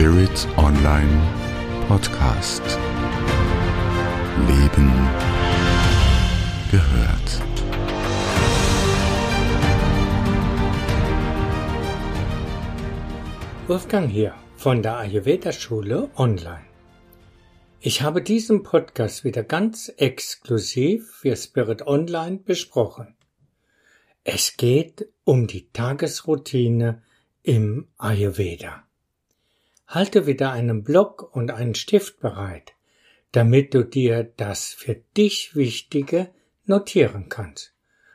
Spirit Online Podcast. Leben gehört. Wolfgang hier von der Ayurveda Schule Online. Ich habe diesen Podcast wieder ganz exklusiv für Spirit Online besprochen. Es geht um die Tagesroutine im Ayurveda. Halte wieder einen Block und einen Stift bereit, damit du dir das für dich Wichtige notieren kannst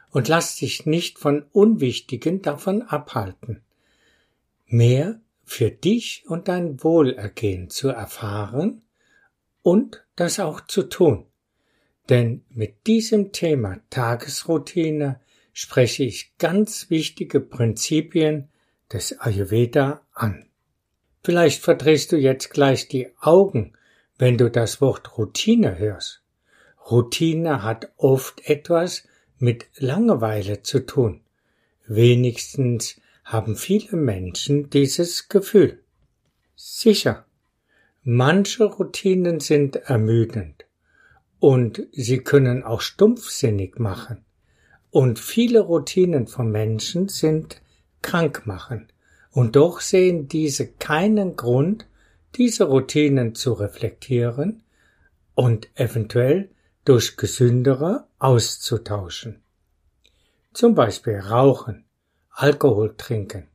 und lass dich nicht von Unwichtigen davon abhalten. Mehr für dich und dein Wohlergehen zu erfahren und das auch zu tun. Denn mit diesem Thema Tagesroutine spreche ich ganz wichtige Prinzipien des Ayurveda an. Vielleicht verdrehst du jetzt gleich die Augen, wenn du das Wort Routine hörst. Routine hat oft etwas mit Langeweile zu tun. Wenigstens haben viele Menschen dieses Gefühl. Sicher, Manche Routinen sind ermüdend und sie können auch stumpfsinnig machen. Und viele Routinen von Menschen sind krank machen. Und doch sehen diese keinen Grund, diese Routinen zu reflektieren und eventuell durch gesündere auszutauschen. Zum Beispiel Rauchen, Alkohol trinken,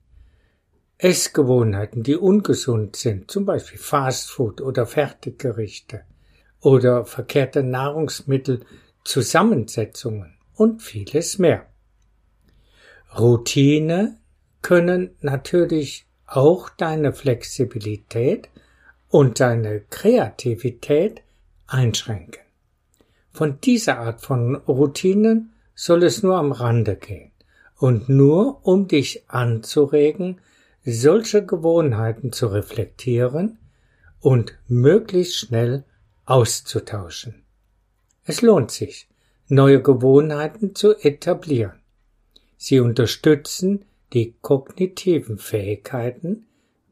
Essgewohnheiten, die ungesund sind, zum Beispiel Fastfood oder Fertiggerichte oder verkehrte Nahrungsmittelzusammensetzungen und vieles mehr. Routine können natürlich auch deine Flexibilität und deine Kreativität einschränken. Von dieser Art von Routinen soll es nur am Rande gehen und nur um dich anzuregen, solche Gewohnheiten zu reflektieren und möglichst schnell auszutauschen. Es lohnt sich, neue Gewohnheiten zu etablieren. Sie unterstützen die kognitiven Fähigkeiten,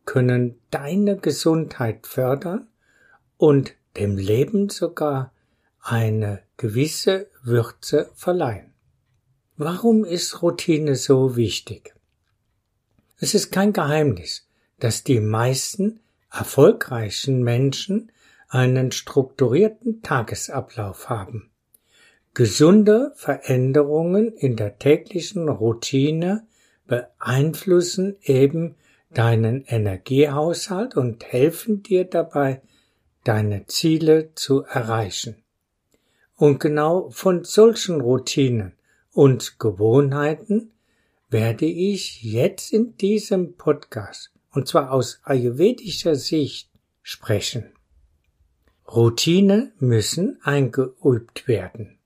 können deine Gesundheit fördern und dem Leben sogar eine gewisse Würze verleihen. Warum ist Routine so wichtig? Es ist kein Geheimnis, dass die meisten erfolgreichen Menschen einen strukturierten Tagesablauf haben. Gesunde Veränderungen in der täglichen Routine beeinflussen eben deinen Energiehaushalt und helfen dir dabei, deine Ziele zu erreichen. Und genau von solchen Routinen und Gewohnheiten werde ich jetzt in diesem Podcast, und zwar aus ayurvedischer Sicht, sprechen. Routine müssen eingeübt werden.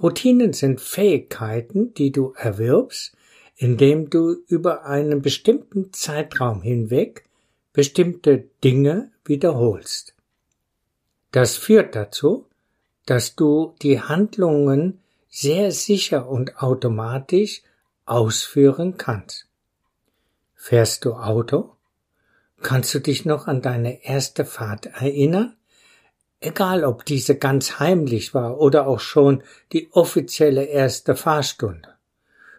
Routinen sind Fähigkeiten, die du erwirbst, indem du über einen bestimmten Zeitraum hinweg bestimmte Dinge wiederholst. Das führt dazu, dass du die Handlungen sehr sicher und automatisch ausführen kannst. Fährst du Auto? Kannst du dich noch an deine erste Fahrt erinnern? Egal ob diese ganz heimlich war oder auch schon die offizielle erste Fahrstunde.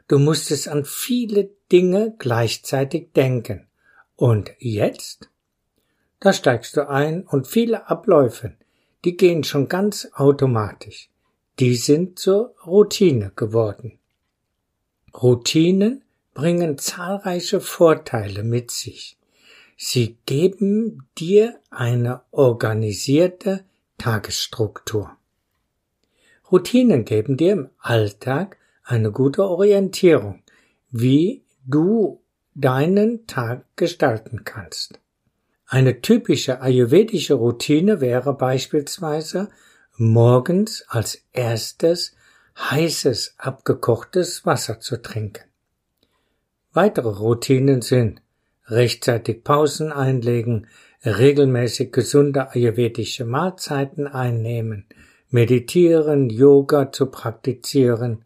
Du musstest an viele Dinge gleichzeitig denken. Und jetzt? Da steigst du ein und viele Abläufe, die gehen schon ganz automatisch. Die sind zur Routine geworden. Routinen bringen zahlreiche Vorteile mit sich. Sie geben dir eine organisierte Tagesstruktur. Routinen geben dir im Alltag eine gute Orientierung, wie du deinen Tag gestalten kannst. Eine typische ayurvedische Routine wäre beispielsweise morgens als erstes heißes, abgekochtes Wasser zu trinken. Weitere Routinen sind rechtzeitig Pausen einlegen, regelmäßig gesunde ayurvedische Mahlzeiten einnehmen, meditieren, Yoga zu praktizieren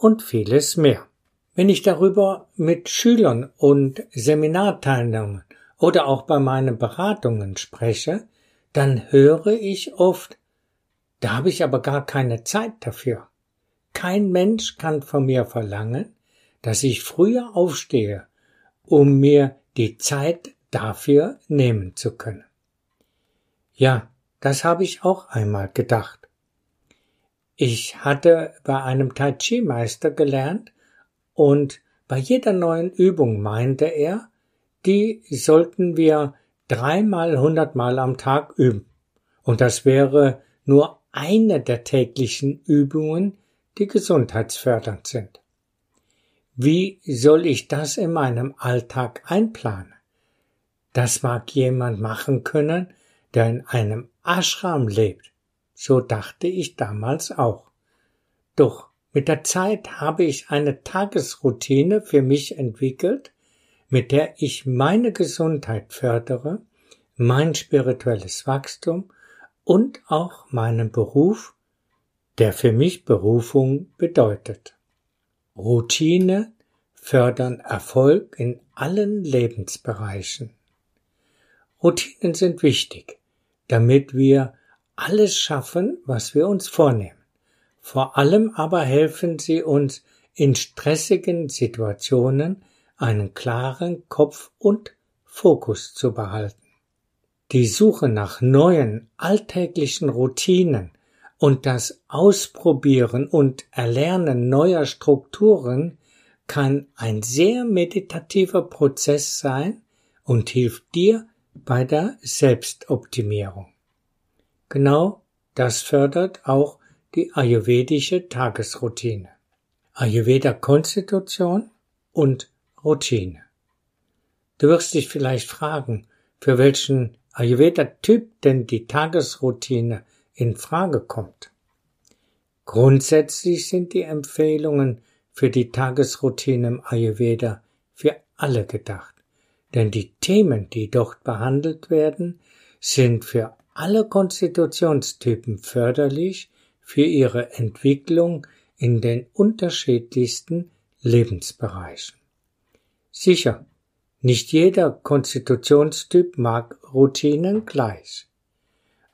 und vieles mehr. Wenn ich darüber mit Schülern und Seminarteilnehmern oder auch bei meinen Beratungen spreche, dann höre ich oft, da habe ich aber gar keine Zeit dafür. Kein Mensch kann von mir verlangen, dass ich früher aufstehe, um mir die Zeit dafür nehmen zu können. Ja, das habe ich auch einmal gedacht. Ich hatte bei einem Tai Chi Meister gelernt und bei jeder neuen Übung meinte er, die sollten wir dreimal hundertmal am Tag üben. Und das wäre nur eine der täglichen Übungen, die gesundheitsfördernd sind. Wie soll ich das in meinem Alltag einplanen? Das mag jemand machen können, der in einem Ashram lebt. So dachte ich damals auch. Doch mit der Zeit habe ich eine Tagesroutine für mich entwickelt, mit der ich meine Gesundheit fördere, mein spirituelles Wachstum und auch meinen Beruf, der für mich Berufung bedeutet. Routine fördern Erfolg in allen Lebensbereichen. Routinen sind wichtig, damit wir alles schaffen, was wir uns vornehmen. Vor allem aber helfen sie uns in stressigen Situationen einen klaren Kopf und Fokus zu behalten. Die Suche nach neuen alltäglichen Routinen und das Ausprobieren und Erlernen neuer Strukturen kann ein sehr meditativer Prozess sein und hilft dir bei der Selbstoptimierung. Genau das fördert auch die ayurvedische Tagesroutine. Ayurveda Konstitution und Routine. Du wirst dich vielleicht fragen, für welchen Ayurveda-Typ denn die Tagesroutine in Frage kommt. Grundsätzlich sind die Empfehlungen für die Tagesroutine im Ayurveda für alle gedacht, denn die Themen, die dort behandelt werden, sind für alle Konstitutionstypen förderlich für ihre Entwicklung in den unterschiedlichsten Lebensbereichen. Sicher, nicht jeder Konstitutionstyp mag Routinen gleich.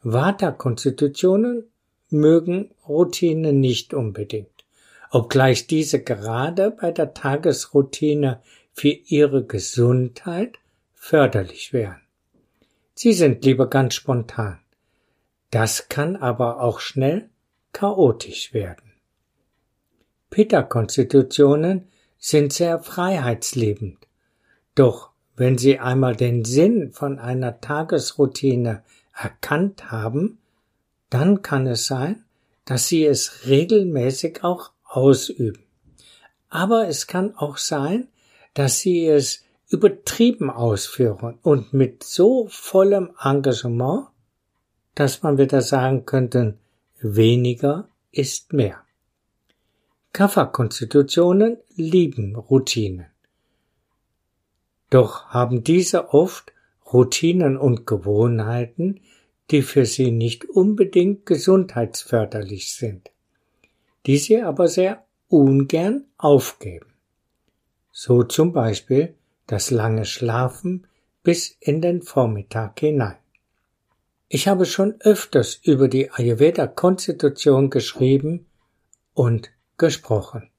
Vata-Konstitutionen mögen Routinen nicht unbedingt, obgleich diese gerade bei der Tagesroutine für ihre Gesundheit förderlich wären. Sie sind lieber ganz spontan. Das kann aber auch schnell chaotisch werden. Pitta-Konstitutionen sind sehr freiheitsliebend. Doch wenn sie einmal den Sinn von einer Tagesroutine erkannt haben, dann kann es sein, dass sie es regelmäßig auch ausüben. Aber es kann auch sein, dass sie es übertrieben ausführen und mit so vollem Engagement, dass man wieder sagen könnte, weniger ist mehr. Kafferkonstitutionen lieben Routinen. Doch haben diese oft Routinen und Gewohnheiten, die für sie nicht unbedingt gesundheitsförderlich sind, die sie aber sehr ungern aufgeben. So zum Beispiel das lange Schlafen bis in den Vormittag hinein. Ich habe schon öfters über die Ayurveda-Konstitution geschrieben und gesprochen.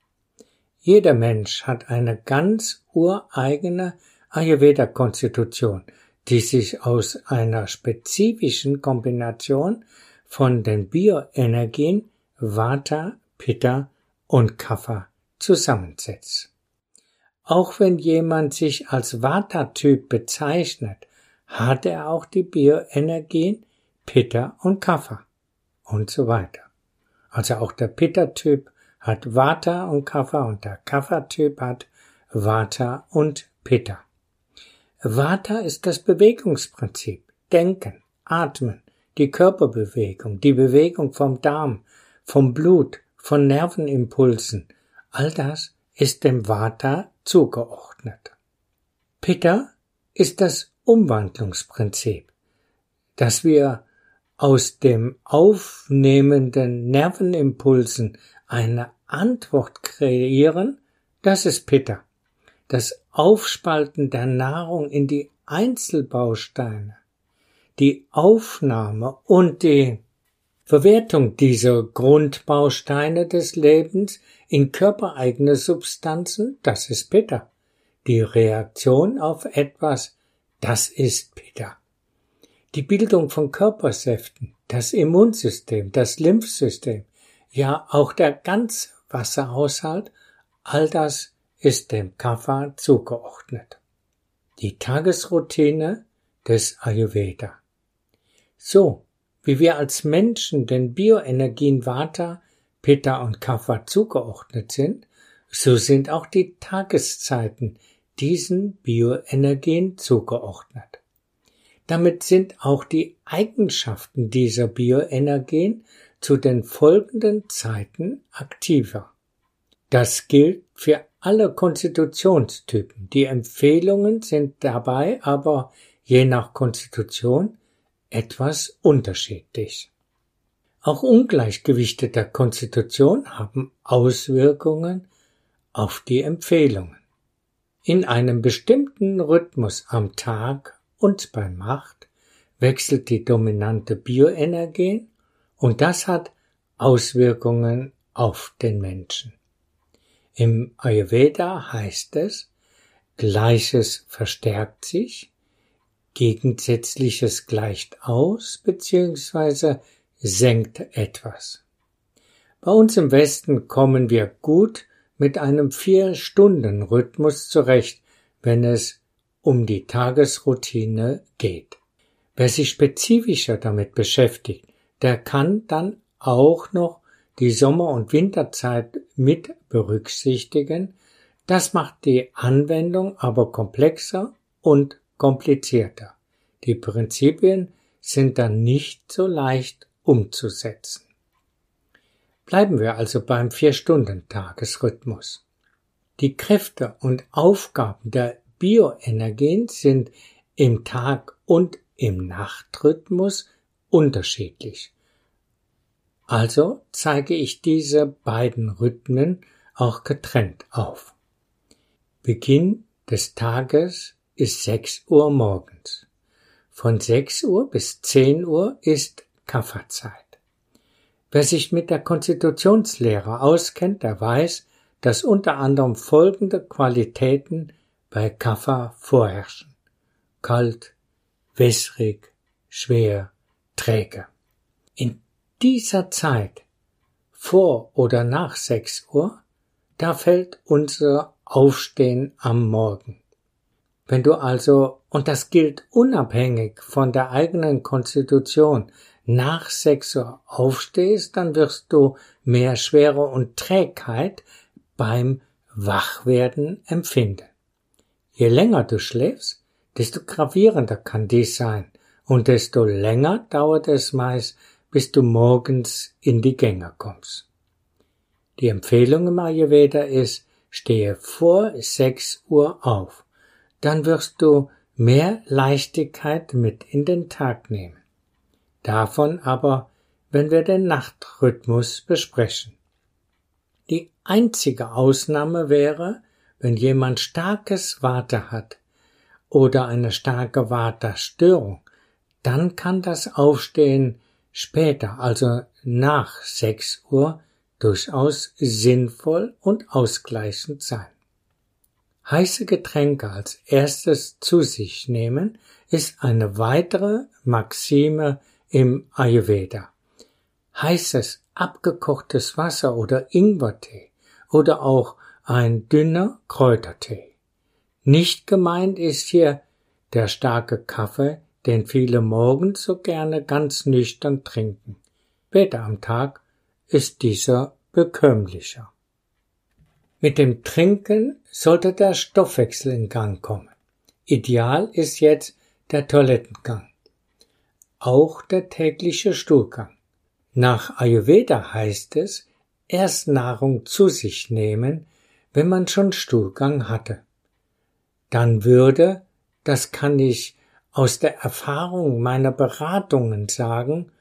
Jeder Mensch hat eine ganz ureigene Ayurveda-Konstitution, die sich aus einer spezifischen Kombination von den Bioenergien Vata, Pitta und Kapha zusammensetzt. Auch wenn jemand sich als Vata-Typ bezeichnet, hat er auch die Bioenergien Pitta und Kapha und so weiter. Also auch der Pitta-Typ hat Vata und Kapha und der Kapha-Typ hat Vata und Pitta. Vata ist das Bewegungsprinzip. Denken, atmen, die Körperbewegung, die Bewegung vom Darm, vom Blut, von Nervenimpulsen. All das ist dem Vata zugeordnet. Pitta ist das Umwandlungsprinzip, dass wir aus dem aufnehmenden Nervenimpulsen eine Antwort kreieren, das ist Pitta. das Aufspalten der Nahrung in die Einzelbausteine, die Aufnahme und die Verwertung dieser Grundbausteine des Lebens in körpereigene Substanzen, das ist Pitta. Die Reaktion auf etwas, das ist Pitta. Die Bildung von Körpersäften, das Immunsystem, das Lymphsystem, ja auch der ganze Wasserhaushalt, all das ist dem Kapha zugeordnet. Die Tagesroutine des Ayurveda. So, wie wir als Menschen den Bioenergien Vata, Pitta und Kapha zugeordnet sind, so sind auch die Tageszeiten diesen Bioenergien zugeordnet. Damit sind auch die Eigenschaften dieser Bioenergien zu den folgenden Zeiten aktiver. Das gilt für alle Konstitutionstypen. Die Empfehlungen sind dabei aber je nach Konstitution etwas unterschiedlich. Auch Ungleichgewichte der Konstitution haben Auswirkungen auf die Empfehlungen. In einem bestimmten Rhythmus am Tag und bei Macht wechselt die dominante Bioenergie und das hat Auswirkungen auf den Menschen. Im Ayurveda heißt es, Gleiches verstärkt sich, Gegensätzliches gleicht aus bzw. senkt etwas. Bei uns im Westen kommen wir gut mit einem Vier-Stunden-Rhythmus zurecht, wenn es um die Tagesroutine geht. Wer sich spezifischer damit beschäftigt, der kann dann auch noch die Sommer- und Winterzeit mit berücksichtigen, das macht die Anwendung aber komplexer und komplizierter. Die Prinzipien sind dann nicht so leicht umzusetzen. Bleiben wir also beim Vier-Stunden-Tagesrhythmus. Die Kräfte und Aufgaben der Bioenergien sind im Tag- und im Nachtrhythmus unterschiedlich. Also zeige ich diese beiden Rhythmen auch getrennt auf. Beginn des Tages ist 6 Uhr morgens. Von 6 Uhr bis 10 Uhr ist Kafferzeit. Wer sich mit der Konstitutionslehre auskennt, der weiß, dass unter anderem folgende Qualitäten bei Kaffer vorherrschen. Kalt, wässrig, schwer, träge. In dieser Zeit, vor oder nach sechs Uhr, da fällt unser Aufstehen am Morgen. Wenn du also, und das gilt unabhängig von der eigenen Konstitution, nach sechs Uhr aufstehst, dann wirst du mehr Schwere und Trägheit beim Wachwerden empfinden. Je länger du schläfst, desto gravierender kann dies sein und desto länger dauert es meist, bis du morgens in die Gänge kommst. Die Empfehlung im Ayurveda ist, stehe vor 6 Uhr auf. Dann wirst du mehr Leichtigkeit mit in den Tag nehmen. Davon aber, wenn wir den Nachtrhythmus besprechen. Die einzige Ausnahme wäre, wenn jemand starkes Water hat oder eine starke Waterstörung, dann kann das Aufstehen später, also nach 6 Uhr, durchaus sinnvoll und ausgleichend sein. Heiße Getränke als erstes zu sich nehmen ist eine weitere Maxime im Ayurveda. Heißes, abgekochtes Wasser oder Ingwertee oder auch ein dünner Kräutertee. Nicht gemeint ist hier der starke Kaffee, den viele morgens so gerne ganz nüchtern trinken. Später am Tag ist dieser bekömmlicher. Mit dem Trinken sollte der Stoffwechsel in Gang kommen. Ideal ist jetzt der Toilettengang. Auch der tägliche Stuhlgang. Nach Ayurveda heißt es, erst Nahrung zu sich nehmen, wenn man schon Stuhlgang hatte. Dann würde, das kann ich aus der Erfahrung meiner Beratungen sagen,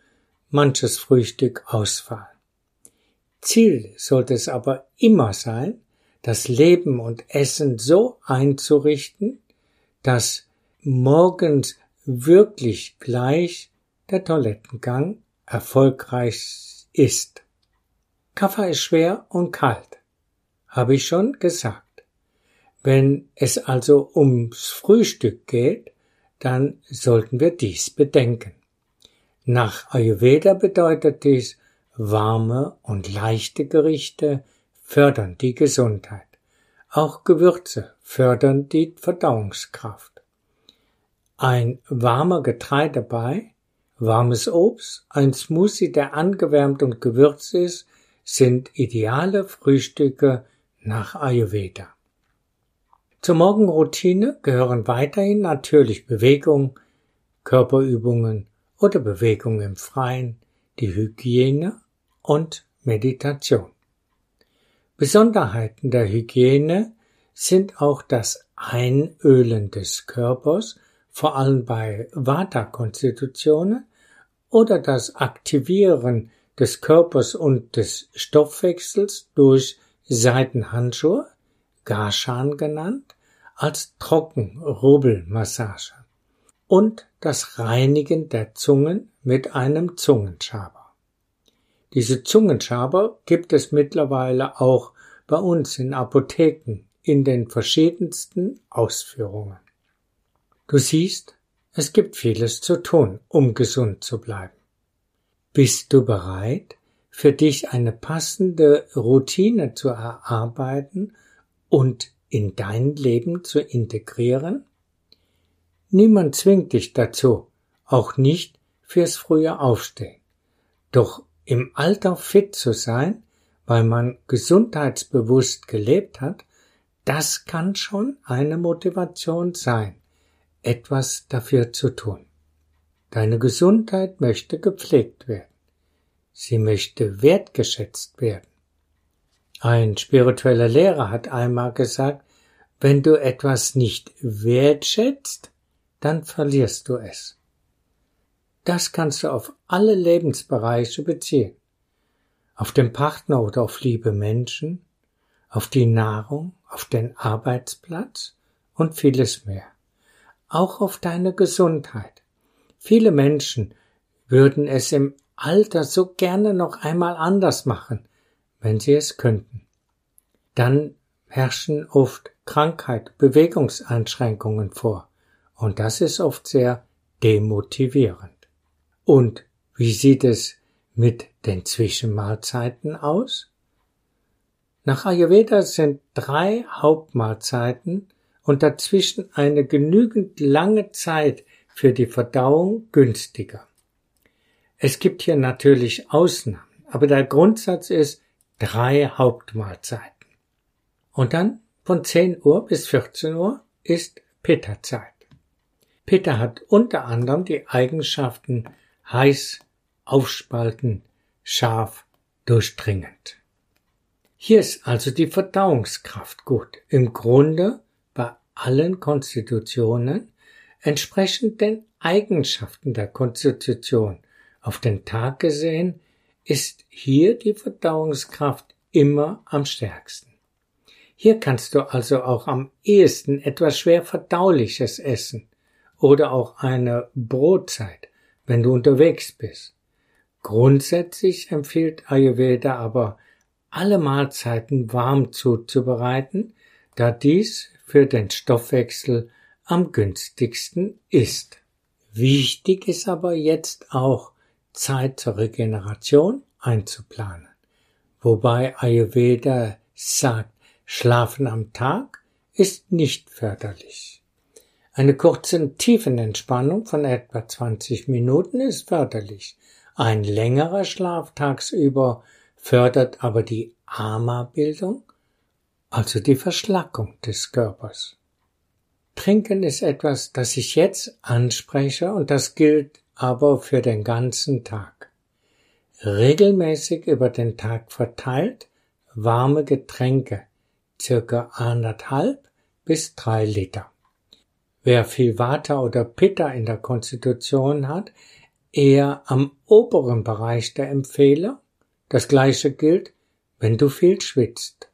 manches Frühstück ausfallen. Ziel sollte es aber immer sein, das Leben und Essen so einzurichten, dass morgens wirklich gleich der Toilettengang erfolgreich ist. Kaffee ist schwer und kalt, habe ich schon gesagt. Wenn es also ums Frühstück geht, dann sollten wir dies bedenken. Nach Ayurveda bedeutet dies, warme und leichte Gerichte fördern die Gesundheit. Auch Gewürze fördern die Verdauungskraft. Ein warmer Getreidebrei, warmes Obst, ein Smoothie, der angewärmt und gewürzt ist, sind ideale Frühstücke nach Ayurveda. Zur Morgenroutine gehören weiterhin natürlich Bewegung, Körperübungen oder Bewegung im Freien, die Hygiene und Meditation. Besonderheiten der Hygiene sind auch das Einölen des Körpers, vor allem bei Vata-Konstitutionen, oder das Aktivieren des Körpers und des Stoffwechsels durch Seitenhandschuhe, Garshan genannt, als Trockenrubbelmassage und das Reinigen der Zungen mit einem Zungenschaber. Diese Zungenschaber gibt es mittlerweile auch bei uns in Apotheken in den verschiedensten Ausführungen. Du siehst, es gibt vieles zu tun, um gesund zu bleiben. Bist du bereit, für dich eine passende Routine zu erarbeiten und in dein Leben zu integrieren? Niemand zwingt dich dazu, auch nicht fürs frühe Aufstehen. Doch im Alter fit zu sein, weil man gesundheitsbewusst gelebt hat, das kann schon eine Motivation sein, etwas dafür zu tun. Deine Gesundheit möchte gepflegt werden. Sie möchte wertgeschätzt werden. Ein spiritueller Lehrer hat einmal gesagt, wenn du etwas nicht wertschätzt, dann verlierst du es. Das kannst du auf alle Lebensbereiche beziehen. Auf den Partner oder auf liebe Menschen, auf die Nahrung, auf den Arbeitsplatz und vieles mehr. Auch auf deine Gesundheit. Viele Menschen würden es im Alter so gerne noch einmal anders machen, wenn sie es könnten. Dann herrschen oft Krankheit, Bewegungseinschränkungen vor, und das ist oft sehr demotivierend. Und wie sieht es mit den Zwischenmahlzeiten aus? Nach Ayurveda sind drei Hauptmahlzeiten und dazwischen eine genügend lange Zeit für die Verdauung günstiger. Es gibt hier natürlich Ausnahmen, aber der Grundsatz ist drei Hauptmahlzeiten. Und dann von 10 Uhr bis 14 Uhr ist Pitta-Zeit. Pitta hat unter anderem die Eigenschaften heiß, aufspalten, scharf, durchdringend. Hier ist also die Verdauungskraft gut. Im Grunde bei allen Konstitutionen entsprechend den Eigenschaften der Konstitution auf den Tag gesehen ist hier die Verdauungskraft immer am stärksten. Hier kannst du also auch am ehesten etwas schwer verdauliches essen oder auch eine Brotzeit, wenn du unterwegs bist. Grundsätzlich empfiehlt Ayurveda aber, alle Mahlzeiten warm zuzubereiten, da dies für den Stoffwechsel am günstigsten ist. Wichtig ist aber jetzt auch, Zeit zur Regeneration einzuplanen. Wobei Ayurveda sagt, Schlafen am Tag ist nicht förderlich. Eine kurze Tiefenentspannung von etwa 20 Minuten ist förderlich. Ein längerer Schlaf tagsüber fördert aber die Ama-Bildung, also die Verschlackung des Körpers. Trinken ist etwas, das ich jetzt anspreche und das gilt aber für den ganzen Tag. Regelmäßig über den Tag verteilt warme Getränke, circa anderthalb bis drei Liter. Wer viel Vata oder Pitta in der Konstitution hat, eher am oberen Bereich der Empfehler. Das gleiche gilt, wenn du viel schwitzt.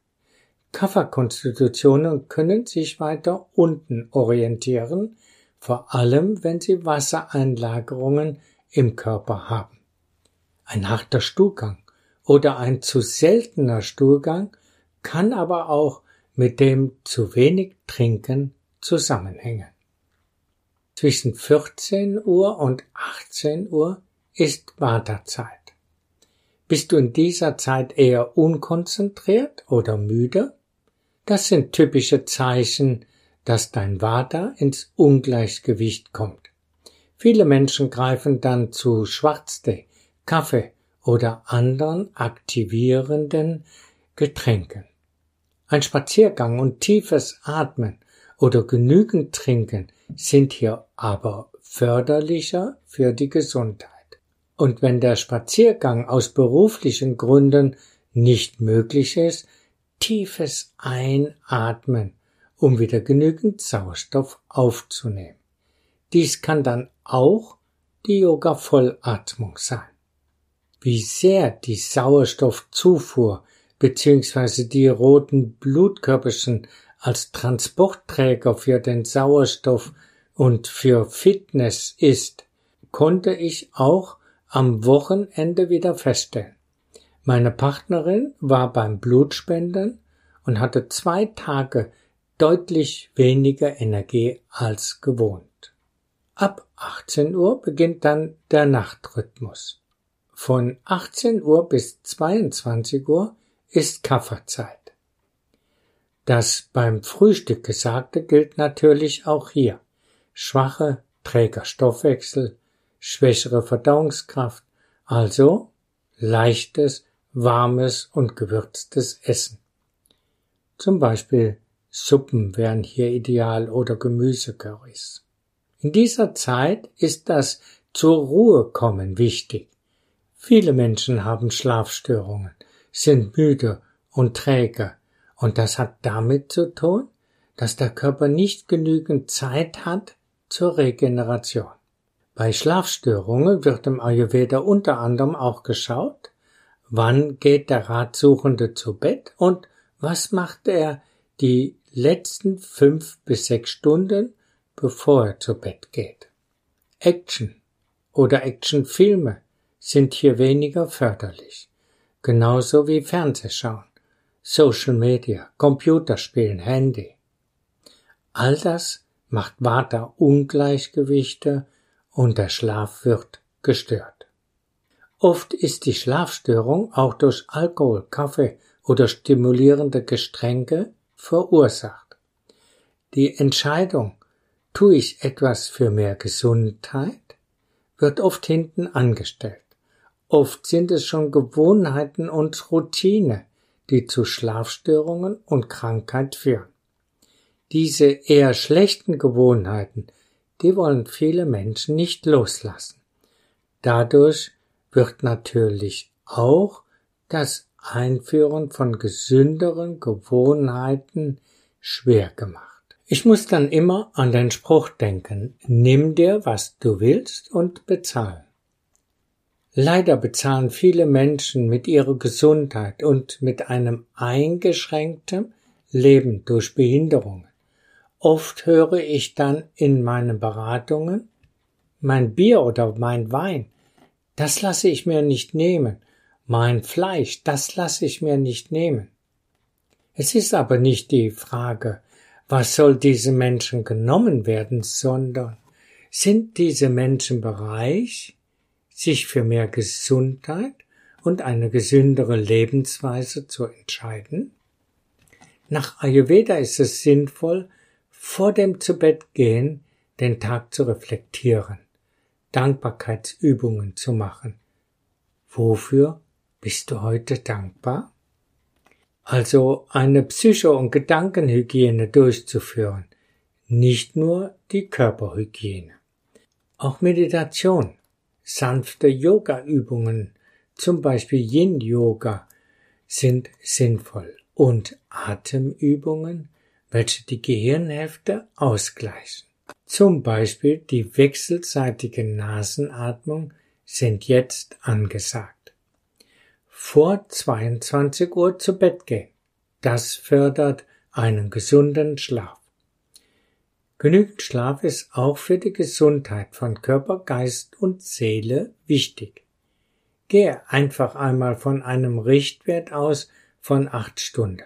Kafferkonstitutionen können sich weiter unten orientieren, vor allem wenn sie Wassereinlagerungen im Körper haben. Ein harter Stuhlgang oder ein zu seltener Stuhlgang kann aber auch mit dem zu wenig Trinken zusammenhängen. Zwischen 14 Uhr und 18 Uhr ist Wartezeit. Bist du in dieser Zeit eher unkonzentriert oder müde? Das sind typische Zeichen, dass dein Vata ins Ungleichgewicht kommt. Viele Menschen greifen dann zu Schwarztee, Kaffee oder anderen aktivierenden Getränken. Ein Spaziergang und tiefes Atmen oder genügend Trinken sind hier aber förderlicher für die Gesundheit. Und wenn der Spaziergang aus beruflichen Gründen nicht möglich ist, tiefes Einatmen, um wieder genügend Sauerstoff aufzunehmen. Dies kann dann auch die Yoga-Vollatmung sein. Wie sehr die Sauerstoffzufuhr bzw. die roten Blutkörperchen als Transportträger für den Sauerstoff und für Fitness ist, konnte ich auch am Wochenende wieder feststellen. Meine Partnerin war beim Blutspenden und hatte zwei Tage deutlich weniger Energie als gewohnt. Ab 18 Uhr beginnt dann der Nachtrhythmus. Von 18 Uhr bis 22 Uhr ist Kafferzeit. Das beim Frühstück Gesagte gilt natürlich auch hier. Schwache, träger Stoffwechsel, schwächere Verdauungskraft, also leichtes, warmes und gewürztes Essen. Zum Beispiel Suppen wären hier ideal oder Gemüsecurrys. In dieser Zeit ist das zur Ruhe kommen wichtig. Viele Menschen haben Schlafstörungen, sind müde und träge, und das hat damit zu tun, dass der Körper nicht genügend Zeit hat zur Regeneration. Bei Schlafstörungen wird im Ayurveda unter anderem auch geschaut, wann geht der Ratsuchende zu Bett und was macht er die letzten fünf bis sechs Stunden, bevor er zu Bett geht. Action oder Actionfilme sind hier weniger förderlich, genauso wie Fernsehschauen, Social Media, Computerspielen, Handy. All das macht Vata-Ungleichgewichte und der Schlaf wird gestört. Oft ist die Schlafstörung auch durch Alkohol, Kaffee oder stimulierende Getränke verursacht. Die Entscheidung, tue ich etwas für mehr Gesundheit, wird oft hinten angestellt. Oft sind es schon Gewohnheiten und Routine, die zu Schlafstörungen und Krankheit führen. Diese eher schlechten Gewohnheiten die wollen viele Menschen nicht loslassen. Dadurch wird natürlich auch das Einführen von gesünderen Gewohnheiten schwer gemacht. Ich muss dann immer an den Spruch denken, nimm dir, was du willst und bezahl. Leider bezahlen viele Menschen mit ihrer Gesundheit und mit einem eingeschränkten Leben durch Behinderungen. Oft höre ich dann in meinen Beratungen, mein Bier oder mein Wein, das lasse ich mir nicht nehmen, mein Fleisch, das lasse ich mir nicht nehmen. Es ist aber nicht die Frage, was soll diese Menschen genommen werden, sondern sind diese Menschen bereit, sich für mehr Gesundheit und eine gesündere Lebensweise zu entscheiden? Nach Ayurveda ist es sinnvoll, vor dem Zubettgehen den Tag zu reflektieren, Dankbarkeitsübungen zu machen. Wofür bist du heute dankbar? Also eine Psycho- und Gedankenhygiene durchzuführen, nicht nur die Körperhygiene. Auch Meditation, sanfte Yoga-Übungen, zum Beispiel Yin-Yoga, sind sinnvoll und Atemübungen welche die Gehirnhälfte ausgleichen. Zum Beispiel die wechselseitige Nasenatmung sind jetzt angesagt. Vor 22 Uhr zu Bett gehen. das fördert einen gesunden Schlaf. Genügend Schlaf ist auch für die Gesundheit von Körper, Geist und Seele wichtig. Gehe einfach einmal von einem Richtwert aus von acht Stunden.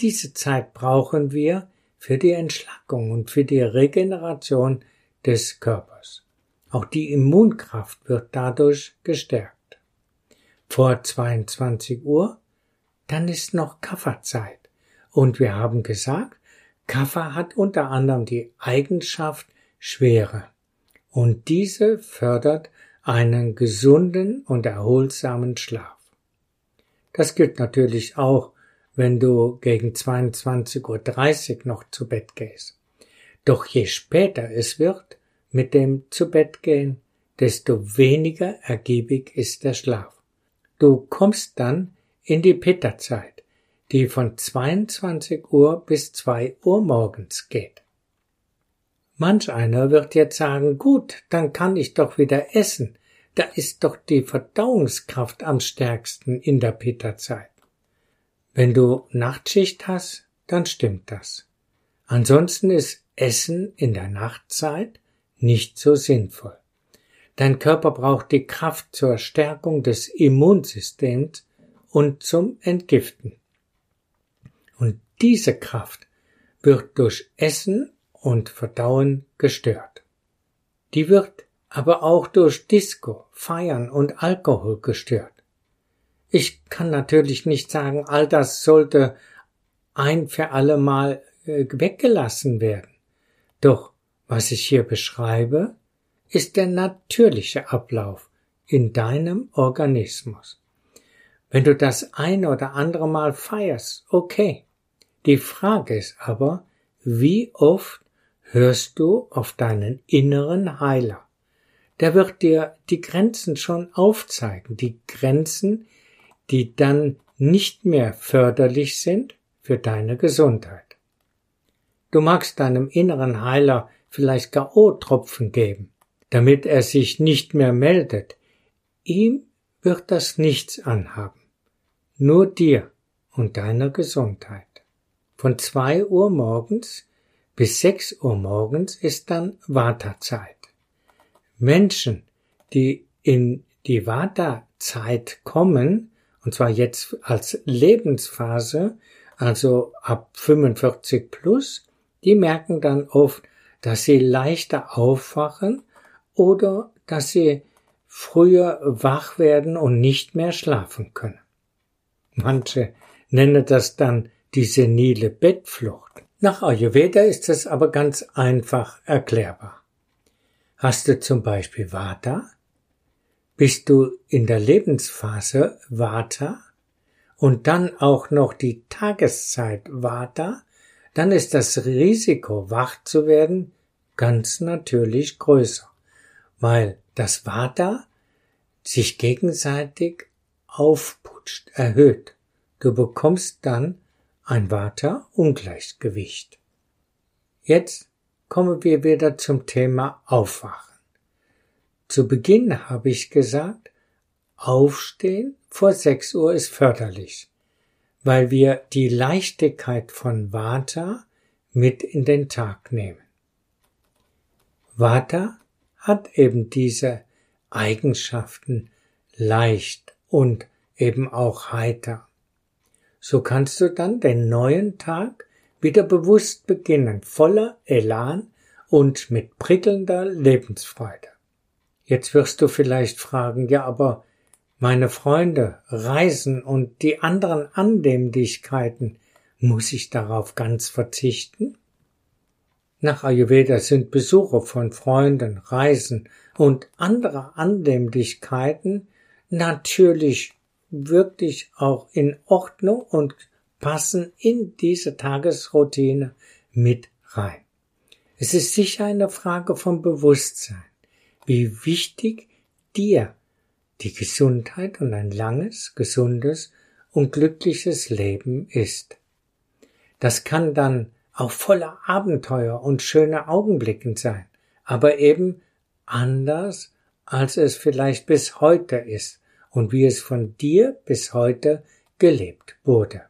Diese Zeit brauchen wir für die Entschlackung und für die Regeneration des Körpers. Auch die Immunkraft wird dadurch gestärkt. Vor 22 Uhr, dann ist noch Kafferzeit. Und wir haben gesagt, Kaffer hat unter anderem die Eigenschaft Schwere. Und diese fördert einen gesunden und erholsamen Schlaf. Das gilt natürlich auch, wenn du gegen 22.30 Uhr noch zu Bett gehst. Doch je später es wird mit dem zu Bett gehen, desto weniger ergiebig ist der Schlaf. Du kommst dann in die Pitterzeit, die von 22 Uhr bis 2 Uhr morgens geht. Manch einer wird jetzt sagen, gut, dann kann ich doch wieder essen. Da ist doch die Verdauungskraft am stärksten in der Pitterzeit. Wenn du Nachtschicht hast, dann stimmt das. Ansonsten ist Essen in der Nachtzeit nicht so sinnvoll. Dein Körper braucht die Kraft zur Stärkung des Immunsystems und zum Entgiften. Und diese Kraft wird durch Essen und Verdauen gestört. Die wird aber auch durch Disco, Feiern und Alkohol gestört. Ich kann natürlich nicht sagen, all das sollte ein für alle Mal äh, weggelassen werden. Doch was ich hier beschreibe, ist der natürliche Ablauf in deinem Organismus. Wenn du das ein oder andere Mal feierst, okay. Die Frage ist aber, wie oft hörst du auf deinen inneren Heiler? Der wird dir die Grenzen schon aufzeigen, die Grenzen, die dann nicht mehr förderlich sind für deine Gesundheit. Du magst deinem inneren Heiler vielleicht K.O.-Tropfen geben, damit er sich nicht mehr meldet. Ihm wird das nichts anhaben nur dir und deiner Gesundheit. Von zwei Uhr morgens bis sechs Uhr morgens ist dann Vata-Zeit. Menschen, die in die Vata-Zeit kommen, und zwar jetzt als Lebensphase, also ab 45 plus, die merken dann oft, dass sie leichter aufwachen oder dass sie früher wach werden und nicht mehr schlafen können. Manche nennen das dann die senile Bettflucht. Nach Ayurveda ist es aber ganz einfach erklärbar. Hast du zum Beispiel Vata? Bist du in der Lebensphase Vata und dann auch noch die Tageszeit Vata, dann ist das Risiko, wach zu werden, ganz natürlich größer, weil das Vata sich gegenseitig aufputscht, erhöht. Du bekommst dann ein Vata-Ungleichgewicht. Jetzt kommen wir wieder zum Thema Aufwachen. Zu Beginn habe ich gesagt, Aufstehen vor 6 Uhr ist förderlich, weil wir die Leichtigkeit von Vata mit in den Tag nehmen. Vata hat eben diese Eigenschaften leicht, und eben auch heiter. So kannst du dann den neuen Tag wieder bewusst beginnen, voller Elan und mit prickelnder Lebensfreude. Jetzt wirst du vielleicht fragen, ja, aber meine Freunde, Reisen und die anderen Annehmlichkeiten, muss ich darauf ganz verzichten? Nach Ayurveda sind Besuche von Freunden, Reisen und andere Annehmlichkeiten natürlich wirklich auch in Ordnung und passen in diese Tagesroutine mit rein. Es ist sicher eine Frage vom Bewusstsein, wie wichtig dir die Gesundheit und ein langes, gesundes und glückliches Leben ist. Das kann dann auch voller Abenteuer und schöne Augenblicken sein, aber eben anders, als es vielleicht bis heute ist und wie es von dir bis heute gelebt wurde.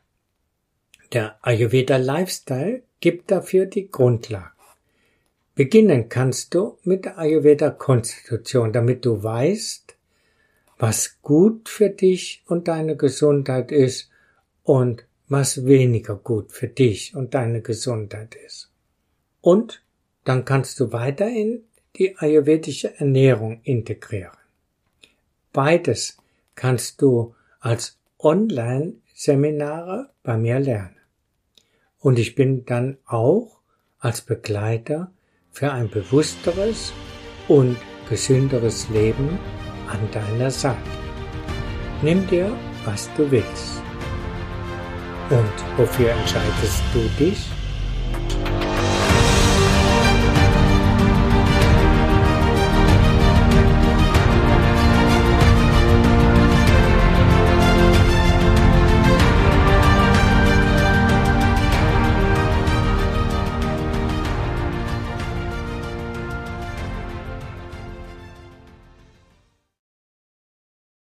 Der Ayurveda Lifestyle gibt dafür die Grundlagen. Beginnen kannst du mit der Ayurveda Konstitution, damit du weißt, was gut für dich und deine Gesundheit ist und was weniger gut für dich und deine Gesundheit ist. Und dann kannst du weiterhin die ayurvedische Ernährung integrieren. Beides kannst du als Online-Seminare bei mir lernen. Und ich bin dann auch als Begleiter für ein bewussteres und gesünderes Leben an deiner Seite. Nimm dir, was du willst. Und wofür entscheidest du dich?